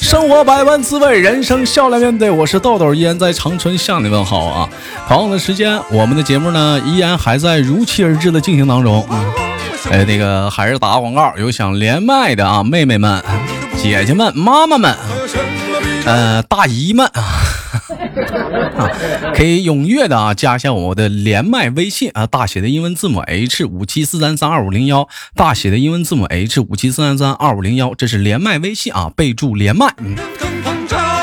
生活百般滋味，人生笑来面对。我是豆豆，依然在长春向你问好啊！同样的时间，我们的节目呢，依然还在如期而至的进行当中。哎，那个还是打个广告，有想连麦的啊，妹妹们。姐姐们、妈妈们，呃，大姨们啊，啊可以踊跃的啊加一下我的连麦微信啊，大写的英文字母 H 五七四三三二五零幺，大写的英文字母 H 五七四三三二五零幺，这是连麦微信啊，备注连麦，嗯，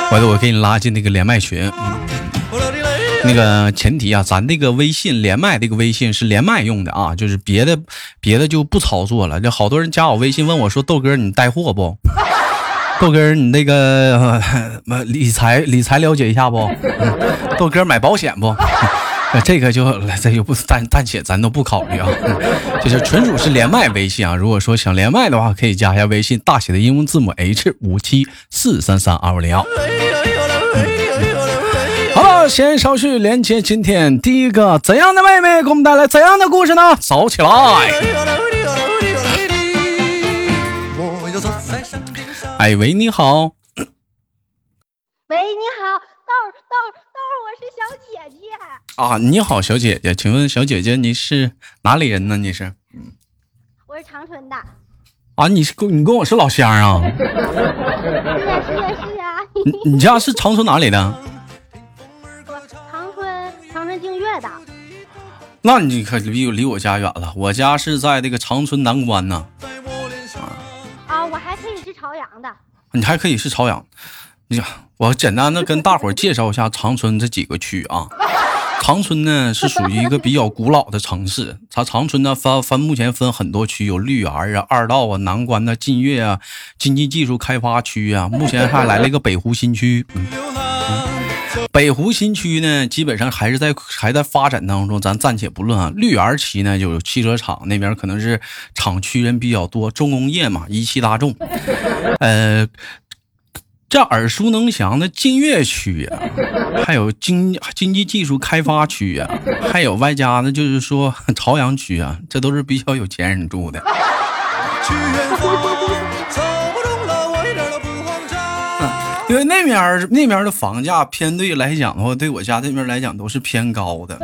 回头我给你拉进那个连麦群，那个前提啊，咱那个微信连麦这个微信是连麦用的啊，就是别的别的就不操作了。这好多人加我微信问我说，豆哥你带货不？豆哥，你那个理财理财了解一下不？豆哥买保险不？这个就这就暂暂且咱都不考虑啊，就是纯属是连麦微信啊。如果说想连麦的话，可以加一下微信，大写的英文字母 H 五七四三三二五零幺。好了，先稍序连接今天第一个怎样的妹妹给我们带来怎样的故事呢？走起来。哎喂，你好。喂，你好，豆豆豆，我是小姐姐。啊，你好，小姐姐，请问小姐姐你是哪里人呢？你是？我是长春的。啊，你是跟你跟我是老乡啊？是呀是呀是呀。你你家是长春哪里的？长春长春净月的。那你可离离我家远了，我家是在这个长春南关呢。你还可以是朝阳，你我简单的跟大伙介绍一下长春这几个区啊。长春呢是属于一个比较古老的城市，它长春呢分分目前分很多区，有绿园啊、二道啊、南关呐、晋岳啊、经济技术开发区啊，目前还来了一个北湖新区。北湖新区呢，基本上还是在还在发展当中，咱暂且不论啊。绿园区呢，就有汽车厂那边可能是厂区人比较多，重工业嘛，一汽大众。呃，这耳熟能详的晋岳区呀，还有经经济技术开发区呀，还有外加呢，就是说朝阳区啊，这都是比较有钱人住的。因为那边那边的房价偏对来讲的话，对我家这边来讲都是偏高的。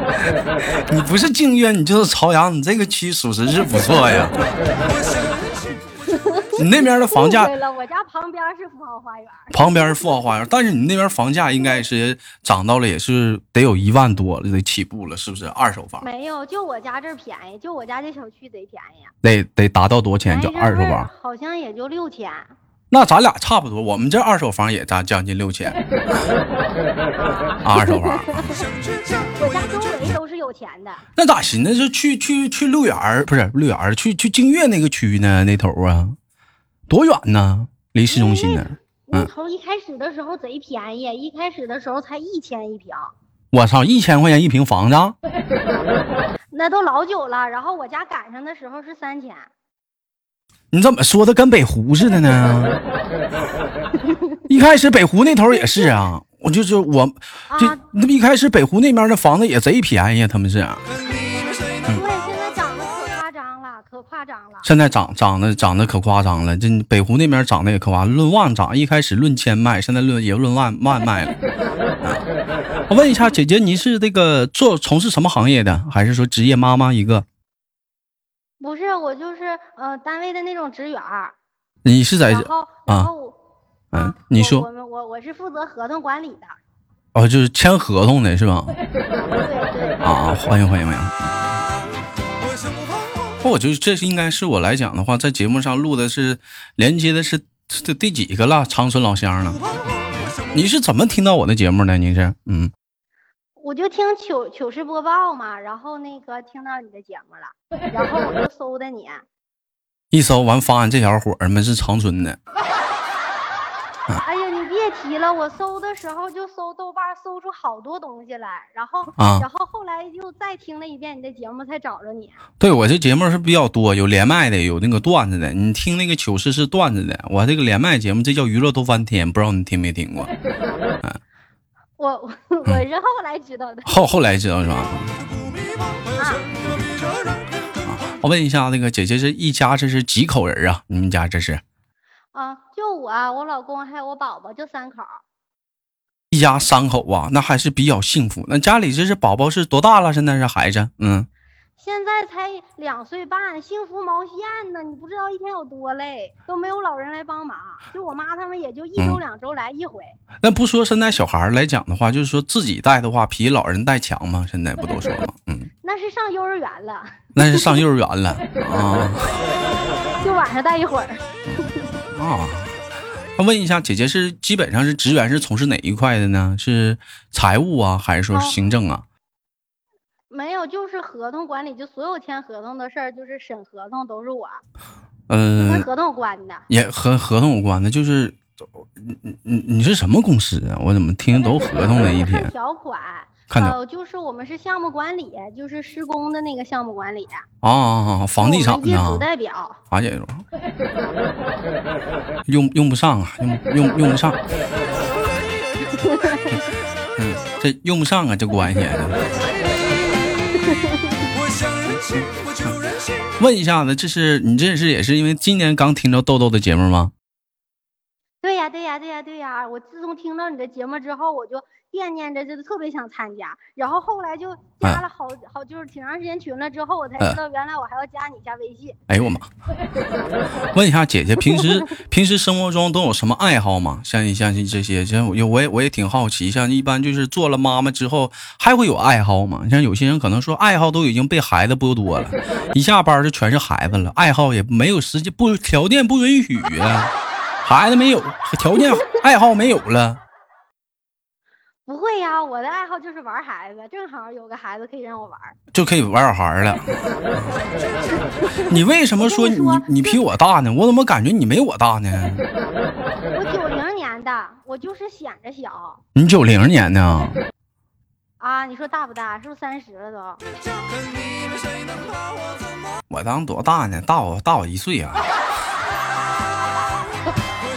你不是静月，你就是朝阳，你这个区属实是不错呀。你那边的房价？对了，我家旁边是富豪花园。旁边是富豪花园，但是你那边房价应该是涨到了，也是得有一万多了得起步了，是不是？二手房？没有，就我家这儿便宜，就我家这小区贼便宜。得得达到多少钱？就二手房？好像也就六千。那咱俩差不多，我们这二手房也咱将近六千。二手房。我家周围都是有钱的。那咋寻思是去去去六园儿，不是六园儿，去去净月那个区呢？那头啊，多远呢？离市中心呢？那头一开始的时候贼便宜，一开始的时候才一千一平。我操，一千块钱一平房子？那都老久了。然后我家赶上的时候是三千。你怎么说的跟北湖似的呢？一开始北湖那头也是啊，我就是我，这那么一开始北湖那边的房子也贼便宜，他们是。对，现在涨得可夸张了，可夸张了。现在涨涨得涨的可夸张了，这北湖那边涨的也可夸，论万涨，一开始论千卖，现在论也论万万卖了。我问一下姐姐，你是这个做从事什么行业的，还是说职业妈妈一个？不是，我就是呃单位的那种职员你是在然后然后嗯，你说我们我我是负责合同管理的。哦，就是签合同的是吧？对对。啊，欢迎欢迎欢迎。我就这是应该是我来讲的话，在节目上录的是连接的是这第几个了？长春老乡了。你是怎么听到我的节目的？你是嗯。我就听糗糗事播报嘛，然后那个听到你的节目了，然后我就搜的你。一搜完发现这小伙儿们是长春的，哎呀，你别提了，我搜的时候就搜豆瓣，搜出好多东西来，然后，啊然后后来又再听了一遍你的节目，才找着你。对我这节目是比较多，有连麦的，有那个段子的。你听那个糗事是段子的，我这个连麦节目这叫娱乐都翻天，不知道你听没听过？我我我是后来知道的。后后来知道是吧？啊，我问一下，那个姐姐这一家这是几口人啊？你们家这是啊，就我、我老公还有我宝宝，就三口。一家三口啊？那还是比较幸福。那家里这是宝宝是多大了？现在是孩子？嗯，现在才两岁半，幸福毛线呢？你不知道一天有多累，都没有老人来帮忙，就我妈他们也就一周嗯两周来一回。那不说现在小孩来讲的话，就是说自己带的话，比老人带强吗？现在不都说吗？嗯，那是上幼儿园了，那是上幼儿园了 啊就晚上带一会儿。啊。那问一下，姐姐是基本上是职员是从事哪一块的呢？是财务啊，还是说行政啊？没有，就是合同管理，就所有签合同的事儿，就是审合同都是我，嗯、跟合同有关的。也和合同有关的，就是你你你你是什么公司啊？我怎么听都合同的一看天？条款，看条呃，就是我们是项目管理，就是施工的那个项目管理，啊啊啊！房地产的啊业主，代表。用用不上啊，用用用不上。嗯，这用不上啊，这关系。问一下子，这是你这是也是因为今年刚听着豆豆的节目吗？对呀，对呀，对呀，对呀！我自从听到你的节目之后，我就惦念着，就是特别想参加。然后后来就加了好、好，就是挺长时间群了之后，我才知道原来我还要加你一下微信。哎呦我妈！问一下姐姐，平时 平时生活中都有什么爱好吗？像你像这些，像我我也我也挺好奇，像一般就是做了妈妈之后还会有爱好吗？像有些人可能说爱好都已经被孩子剥夺了，一下班就全是孩子了，爱好也没有时间不条件不允许啊，孩子没有条件，爱好没有了。不会呀，我的爱好就是玩孩子，正好有个孩子可以让我玩。就可以玩小孩了。你为什么说你你比我大呢？我怎么感觉你没我大呢？我九零年的，我就是显着小你九零年的啊？啊！你说大不大？是不是三十了都？我当多大呢？大我大我一岁啊！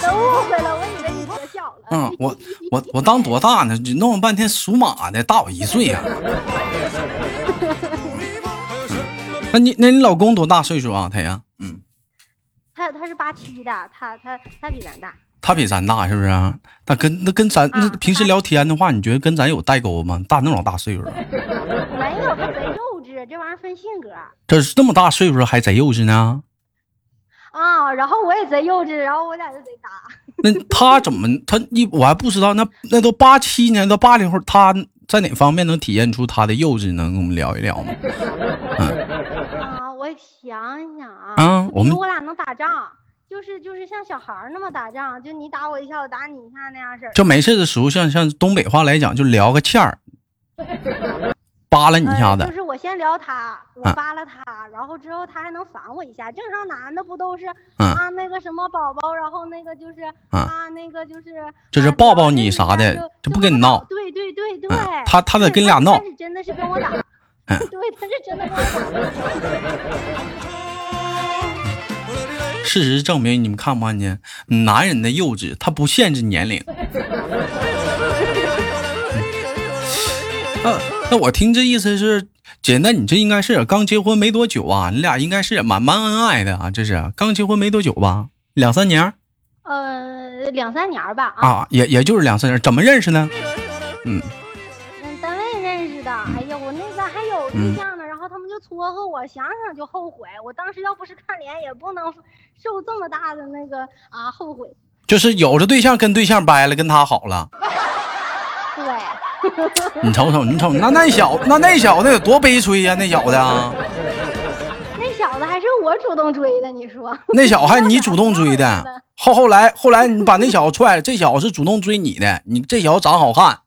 都误会了。嗯，我我我当多大呢？你弄了半天属马的，大我一岁呀、那你那你老公多大岁数啊？他呀，嗯，他他是八七的，他他他比咱大。他比咱大是不是啊？那跟那跟咱那啊平时聊天的话，你觉得跟咱有代沟吗？大那老大岁数啊，没有，他贼幼稚，这玩意儿分性格这是这么大岁数还贼幼稚呢？啊。然后我也贼幼稚，然后我俩就贼搭。那他怎么他一我还不知道，那那都八七年到八零后，他在哪方面能体现出他的幼稚？能跟我们聊一聊吗？啊，我想想啊，啊我们我俩能打仗，就是就是像小孩儿那么打仗，就你打我一下，我打你一下那样式儿。就没事的时候，像像东北话来讲，就聊个欠儿，扒拉你一下子呃就。是我先聊他，我啊扒拉他，然后之后他还能烦我一下。正常男的不都是、嗯啊那个什么宝宝，然后那个就是、啊啊那个就是就是抱抱你啥的就就不跟你闹对对对对，嗯他他得跟你俩闹他是真的是跟我 打，嗯对，他是真的跟我打。事实证明，你们看不看见？男人的幼稚，他不限制年龄。那 那 我听这意思是，姐，那你这应该是刚结婚没多久啊？你俩应该是蛮蛮恩爱的啊？这是刚结婚没多久吧？两三年儿呃，两三年吧啊，啊，也也就是两三年，怎么认识呢？嗯，嗯，单位认识的。哎呀，我那个还有嗯对象呢，然后他们就撮合我，想想就后悔。我当时要不是看脸，也不能受这么大的那个啊后悔。就是有着对象跟对象掰了，跟他好了。对，你瞅瞅，你瞅，那那小那那小子有多悲催呀、那小子啊，那小子还是我主动追的，你说？那小子还你主动追的。后后来后来你把那小子踹了，这小子是主动追你的，你这小子长好看。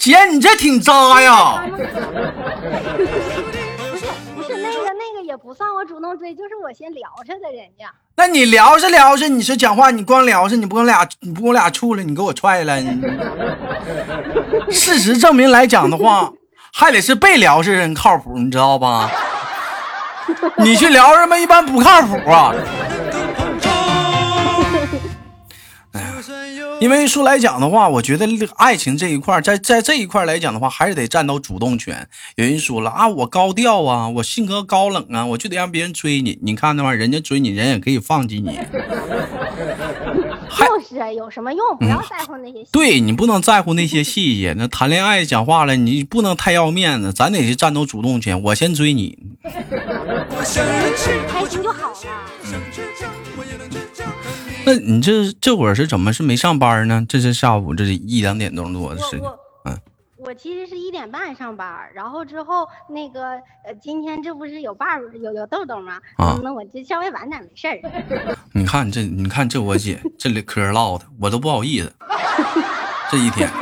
姐，你这挺渣呀！算我主动追，就是我先聊着的人家。那你聊着聊着，你说讲话，你光聊着，你不跟我俩，你不跟我俩处了，你给我踹了。事实证明来讲的话，还得是被聊是人靠谱，你知道吧？你去聊什么一般不靠谱啊。因为说来讲的话，我觉得爱情这一块，在在这一块来讲的话，还是得占到主动权。有人说了啊，我高调啊，我性格高冷啊，我就得让别人追你。你看那玩意儿，人家追你，人也可以放弃你。就是有什么用？不要在乎那些。对你不能在乎那些细节。那谈恋爱讲话了，你不能太要面子，咱得去占到主动权。我先追你。开心就好了。那你这这会儿是怎么是没上班呢？这是下午这是一两点钟多的事情。嗯，我其实是一点半上班，然后之后那个呃，今天这不是有伴有有豆豆吗？啊，那我就稍微晚点没事儿。你看这，你看这我姐这里嗑唠的，我都不好意思。这一天。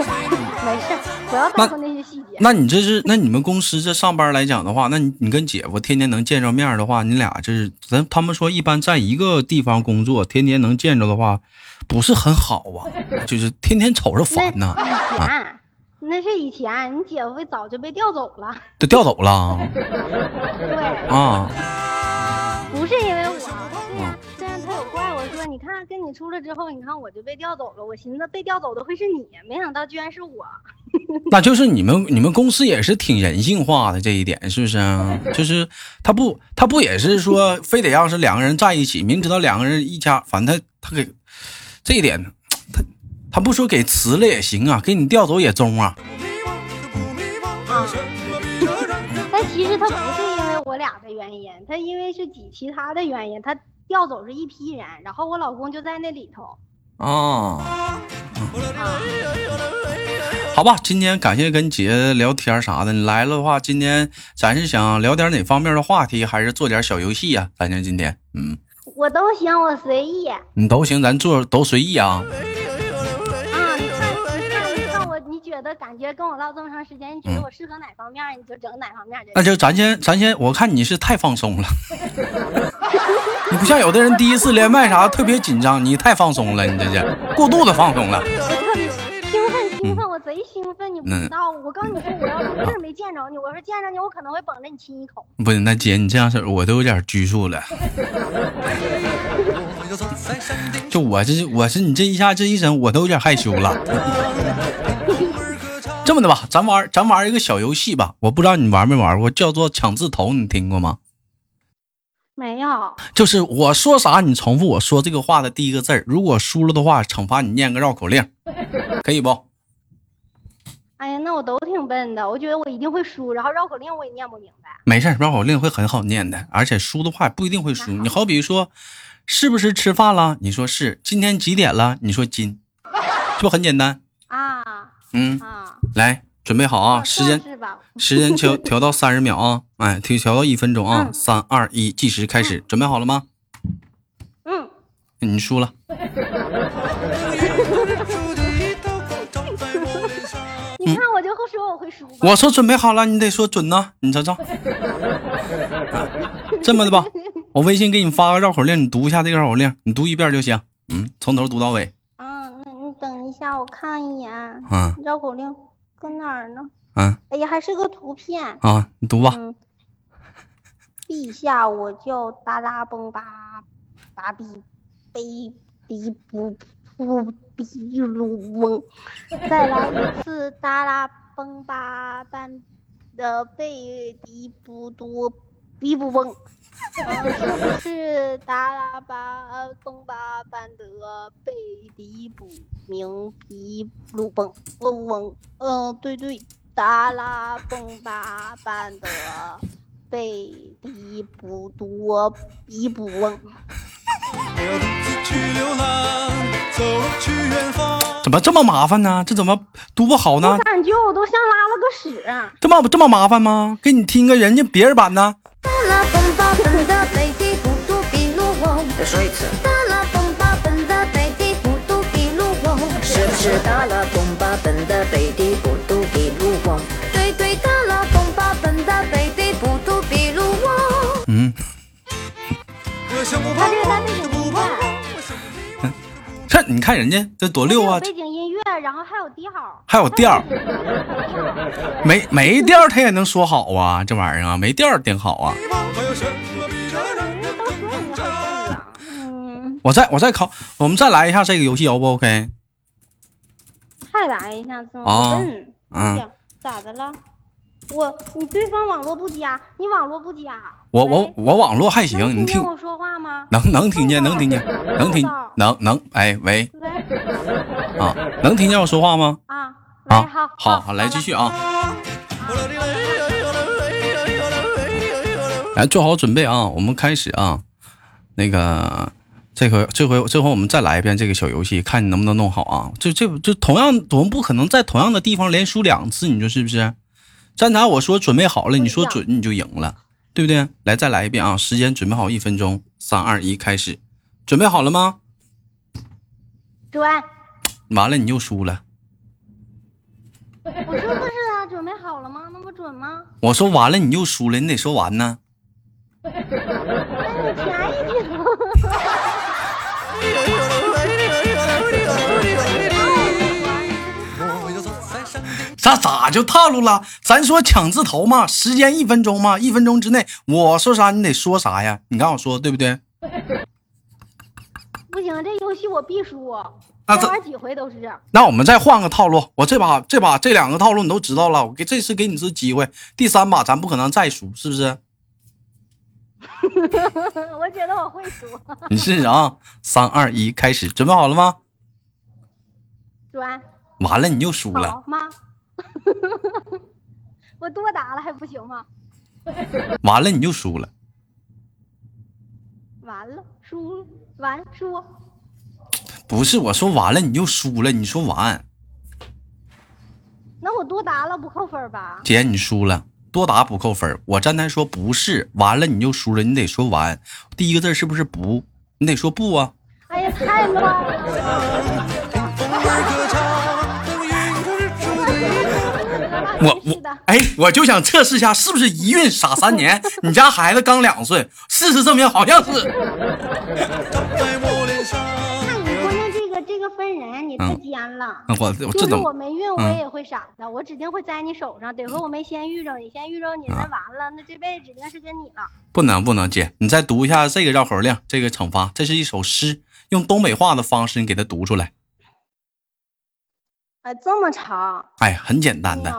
没事，不要在乎那些细节。那你这是那你们公司这上班来讲的话，那你你跟姐夫天天能见着面的话，你俩这是咱他们说一般在一个地方工作，天天能见着的话，不是很好啊，就是天天瞅着烦呐。以前那是以前，你姐夫早就被调走了，都调走了。对啊，不是因为我。你看，跟你出来之后，你看我就被调走了。我寻思被调走的会是你，没想到居然是我。那就是你们，你们公司也是挺人性化的这一点，是不是？就是他不，他不也是说，非得要是两个人在一起，明知道两个人一家，反正他他给这一点，他他不说给辞了也行啊，给你调走也中啊。啊。但其实他不是因为我俩的原因，他因为是几其他的原因，他。调走是一批人，然后我老公就在那里头。哦，好吧，今天感谢跟姐聊天啥的。你来了的话，今天咱是想聊点哪方面的话题，还是做点小游戏呀？咱就今天，嗯，我都行，我随意。你都行，咱做都随意啊。觉得感觉跟我唠这么长时间，你觉得我适合哪方面，你就整哪方面。那就咱先，咱先，我看你是太放松了，你不像有的人第一次连麦啥特别紧张，你太放松了，你这是过度的放松了。兴奋兴奋，我贼兴奋，你不知道。我告诉你说，我要是这没见着你，我说见着你，我可能会捧着你亲一口。不是，那姐你这样式我都有点拘束了。就我这，我是你这一下这一整，我都有点害羞了。这么的吧，咱玩咱玩一个小游戏吧。我不知道你玩没玩过，叫做抢字头，你听过吗？没有。就是我说啥，你重复我说这个话的第一个字儿。如果输了的话，惩罚你念个绕口令，可以不？哎呀，那我都挺笨的，我觉得我一定会输。然后绕口令我也念不明白。没事，绕口令会很好念的，而且输的话不一定会输。你好比说，是不是吃饭了？你说是。今天几点了？你说今，是不很简单啊？嗯。来，准备好啊！时间 时间调调到三十秒啊！哎，调调到一分钟啊！三二一，计时开始，准备好了吗？嗯，你输了。你看，我就会说我会输。我说准备好了，你得说准呢。你瞅瞅。这么的吧，我微信给你发个绕口令，你读一下这个绕口令，你读一遍就行。嗯，从头读到尾。下，我看一眼。嗯，绕口令。搁哪儿呢？嗯，哎呀，还是个图片啊！你读吧。陛下，我叫达拉崩巴巴比贝迪布布比鲁翁，再来一次达拉崩巴班的贝迪布多比布翁。是达拉巴崩巴班德贝迪卜明比鲁崩嗡嗡？嗯，对对，达拉崩巴班德贝迪布多比不翁。怎么这么麻烦呢？这怎么读不好呢？我感觉我都像拉了个屎。这么这么麻烦吗？给你听个人家别人版的。再说一次。达拉崩巴本的贝蒂布杜比鲁翁，是不是达拉崩巴本的贝蒂布看人家这多溜啊！背景音乐，然后还有调，还有调，没没调他也能说好啊，这玩意儿啊，没调挺好啊。我再我再考，我们再来一下这个游戏，O 不 OK？再来一下，啊，嗯，咋的了？我你对方网络不佳，你网络不佳。我我我网络还行，你听我说话吗？能能听见，能听见，能听能能哎 喂，啊，能听见我说话吗？啊啊好好来继续啊，来做好准备啊，我们开始啊，那个这回这回这回我们再来一遍这个小游戏，看你能不能弄好啊。这这这同样我们不可能在同样的地方连输两次，你说是不是？刚才我说准备好了，你说准你就赢了。对不对？来，再来一遍啊！时间准备好，一分钟，三二一，开始。准备好了吗？准。完了，你又输了。我说不是啊，准备好了吗？那不准吗？我说完了，你又输了，你得说完呢。咋咋就套路了？咱说抢字头嘛，时间一分钟嘛，一分钟之内我说啥你得说啥呀？你看我说对不对？不行，这游戏我必输，再玩几回都是。那我们再换个套路，我这把这把这两个套路你都知道了，我给这次给你次机会，第三把咱不可能再输，是不是？我觉得我会输。你试试啊！三二一，开始，准备好了吗？转。完了，你又输了。妈。我多打了还不行吗？完了你就输了。完了，输完输。不是我说完了你就输了，你说完。那我多答了不扣分吧？姐，你输了，多答不扣分。我站台说不是，完了你就输了，你得说完。第一个字是不是不？你得说不啊。哎呀，太乱了。我我哎，我就想测试一下是不是一孕傻三年。你家孩子刚两岁，事实证明好像是。看你关键这个这个分人，你太尖了。我就是我没孕，我也会傻的，我指定会栽你手上。得亏我没先遇着你，先遇着你那完了，那这辈子指定是跟你了。不能不能，姐，你再读一下这个绕口令，这个惩罚，这是一首诗，用东北话的方式你给他读出来。哎，这么长？哎，很简单的。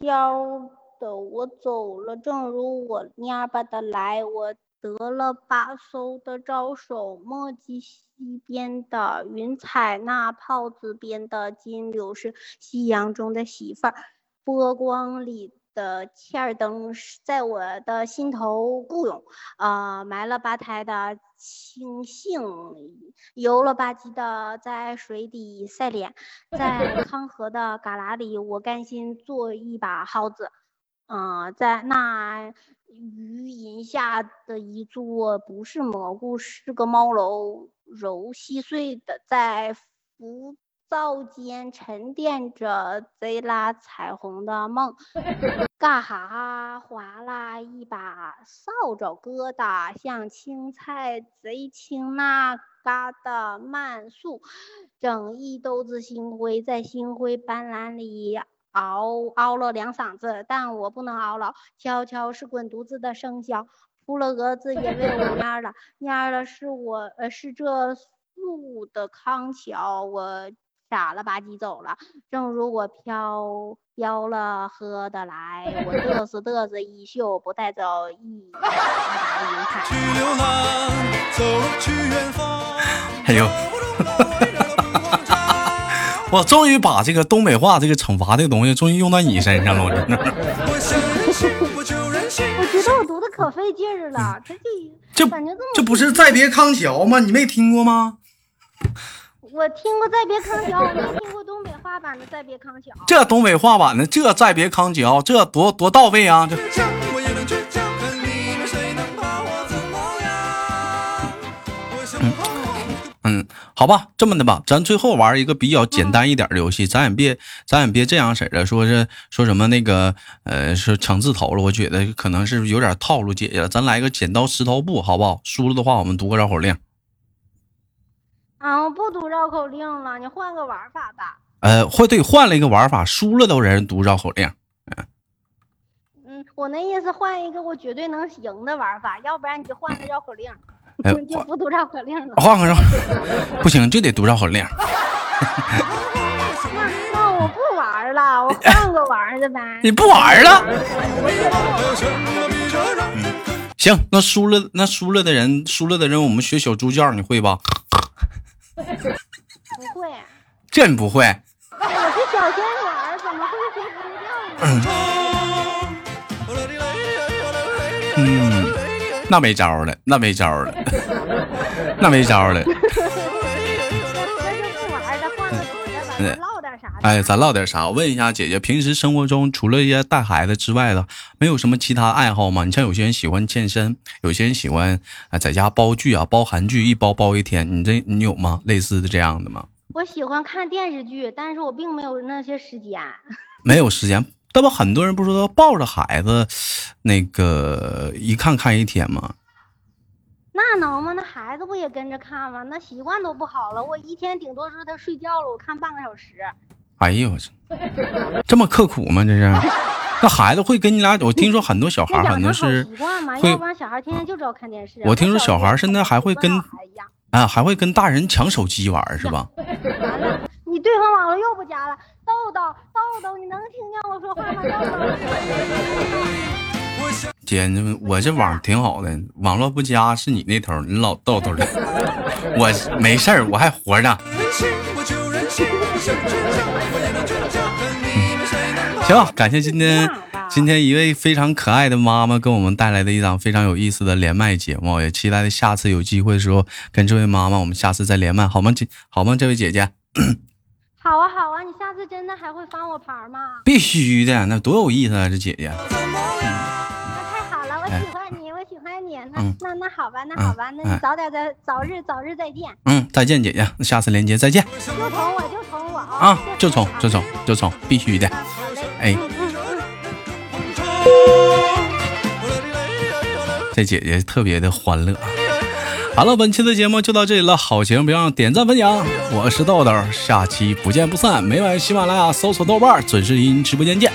挑的我走了，正如我蔫吧的来。我得了把嗖的招手，墨迹西边的云彩，那泡子边的金柳是夕阳中的媳妇儿，波光里的切尔登在我的心头雇佣，啊，埋了吧胎的青杏，油了吧唧的在水底晒脸，在 康河的旮旯里，我甘心做一把蒿子，嗯，在那余荫下的一座不是蘑菇，是个猫楼，揉细碎的在浮。灶间沉淀着贼拉彩虹的梦，嘎哈？划拉一把扫帚疙瘩，像青菜贼青那嘎的慢速，整一兜子星辉在星辉斑斓里熬熬了两嗓子，但我不能熬了，悄悄是滚犊子的生肖，扑了蛾子也为我蔫了，蔫了是我呃是这树的康桥我。傻了吧唧走了，正如我飘飘了喝的来，我嘚瑟嘚瑟衣袖不带走一把云彩。哎呦，我终于把这个东北话这个惩罚这个东西终于用到你身上了，我真的。我觉得我读的可费劲儿了，这这感觉这么这不是再别康桥吗？你没听过吗？我听过《再别康桥》，我没听过东北话版的《再别康桥》。这东北话版的这《再别康桥》，这多多到位啊！这。嗯，好吧，这么的吧，咱最后玩一个比较简单一点的游戏，咱也别，咱也别这样式的，说是说什么那个，呃，是抢字头了，我觉得可能是有点套路姐姐了，咱来个剪刀石头布，好不好？输了的话，我们读个绕口令。啊，我不读绕口令了，你换个玩法吧。呃，或对，换了一个玩法，输了都人读绕口令。嗯，嗯我那意思换一个我绝对能赢的玩法，要不然你就换个绕口令，哎 就不读绕口令了。换个绕，不行就得读绕口令。那 那我不玩了，我换个玩的呗。你不玩了？行，那输了那输了的人，输了的人，我们学小猪叫，你会吧？不会，这你不会？我是小仙女儿，怎么会学不掉呢？嗯，那没招了，那没招了，那没招了。那就不玩了，换个别的吧，咱唠点啥的？哎，咱唠点啥？我问一下姐姐，平时生活中除了一些带孩子之外的，没有什么其他爱好吗？你像有些人喜欢健身，有些人喜欢啊在家煲剧啊，煲韩剧，一煲煲一天。你这你有吗？类似的这样的吗？我喜欢看电视剧，但是我并没有那些时间。没有时间，那不很多人不是都抱着孩子，那个一看看一天吗？那能吗？那孩子不也跟着看吗？那习惯都不好了。我一天顶多是他睡觉了，我看半个小时。哎呦我去，这么刻苦吗？这是？那孩子会跟你俩？我听说很多小孩很多是习惯嘛，会要不然小孩天天就知道看电视。我听说小孩现在还会跟。啊，还会跟大人抢手机玩是吧？完了，你对方网络又不加了，豆豆豆豆，你能听见我说话吗？豆豆。姐，你我这网挺好的，网络不佳是你那头，你老豆豆的。我没事儿，我还活着。行，感谢今天今天一位非常可爱的妈妈给我们带来的一档非常有意思的连麦节目，也期待下次有机会的时候跟这位妈妈我们下次再连麦，好吗？姐，好吗？这位姐姐，好啊好啊，你下次真的还会翻我牌吗？必须的，那多有意思啊！这姐姐，那太好了，我喜欢你，我喜欢你。那嗯那那好吧，那好吧，那早点再早日早日再见，嗯，再见，姐姐，那下次连接再见就从我就啊！就冲就冲就冲，必须的。哎。这姐姐特别的欢乐。好了，本期的节目就到这里了，好节目别忘点赞分享。我是豆豆，下期不见不散。每晚喜马拉雅搜索豆瓣，准时与您直播间见。